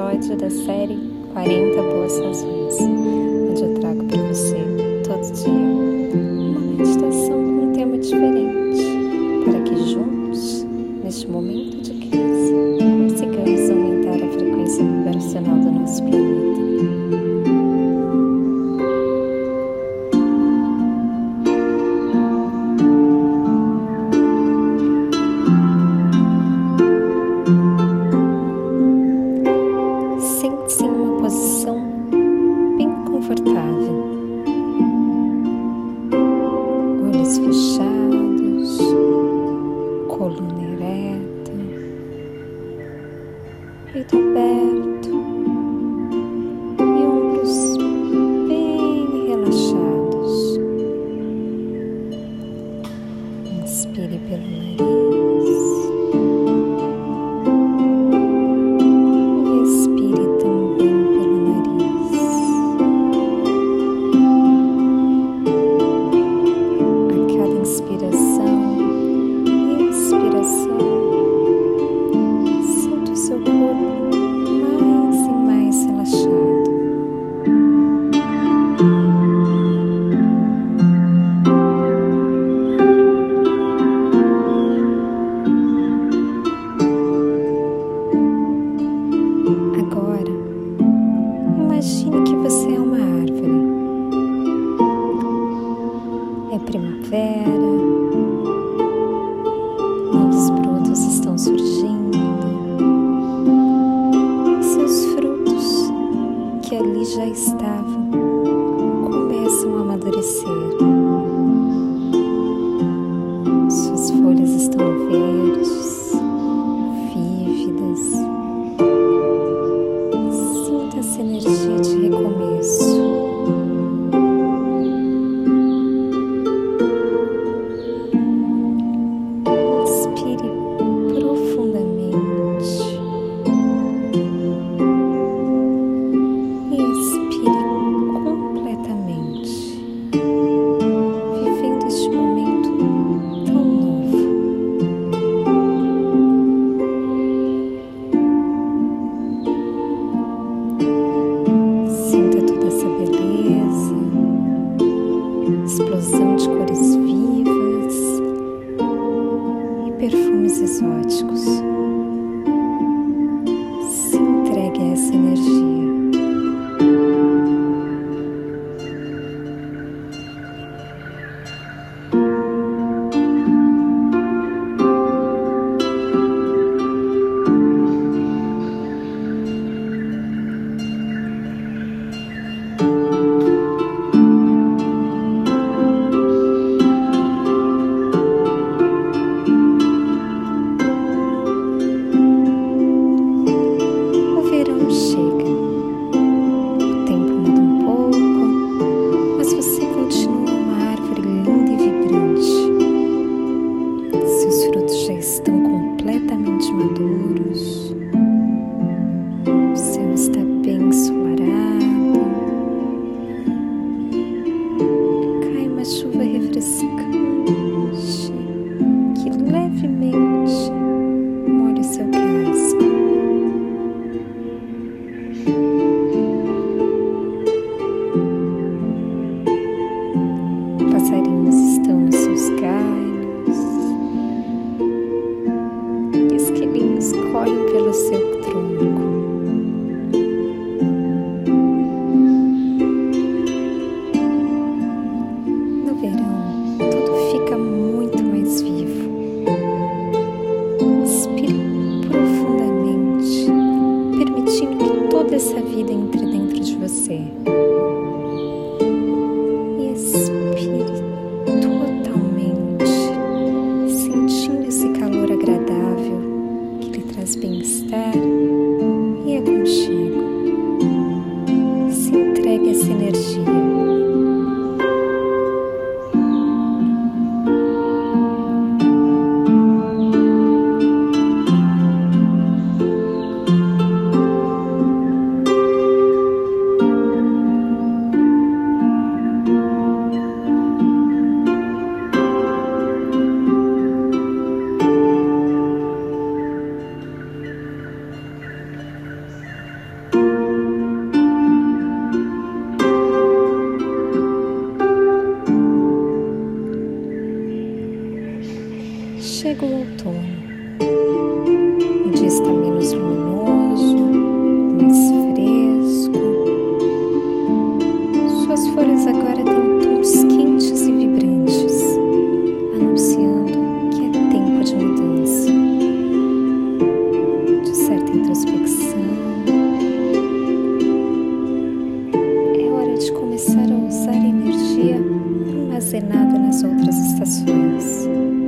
episódio da série 40 Boas Razões, onde eu trago to bed. confortável. passarinhos estão nos seus galhos, e os quilinhos correm pelo seu tronco. No verão, tudo fica muito mais vivo. Inspire profundamente, permitindo que toda essa vida entre dentro de você. essa energia. Armazenada nas outras estações.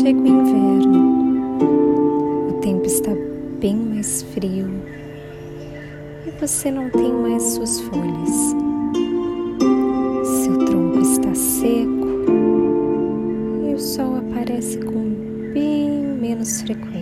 Chega o inverno, o tempo está bem mais frio e você não tem mais suas folhas. Seu tronco está seco e o sol aparece com bem menos frequência.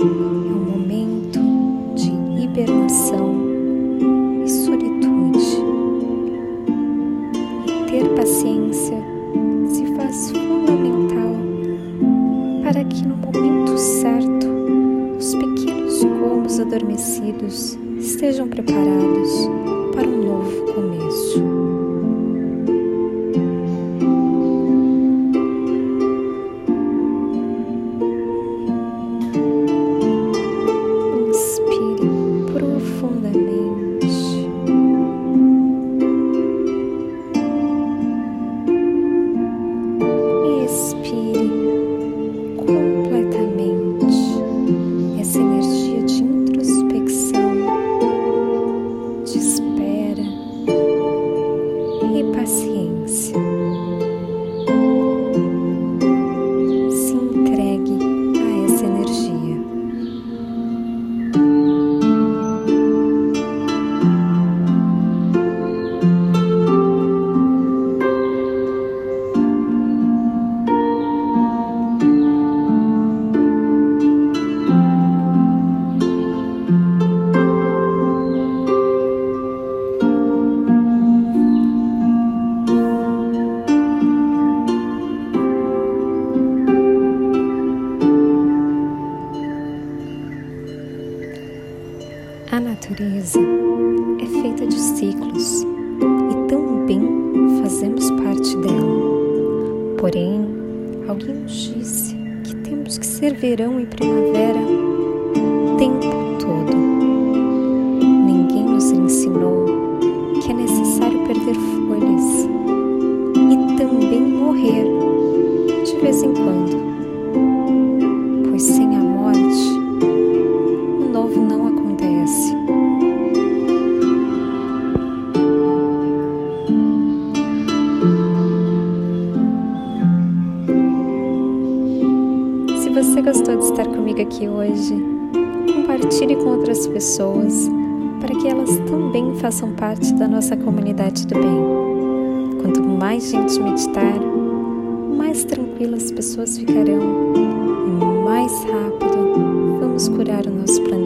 É um natureza é feita de ciclos. E também fazemos parte dela. Porém, alguém nos disse que temos que ser verão e primavera gostou de estar comigo aqui hoje, compartilhe com outras pessoas para que elas também façam parte da nossa comunidade do bem. Quanto mais gente meditar, mais tranquilas as pessoas ficarão e mais rápido vamos curar o nosso planeta.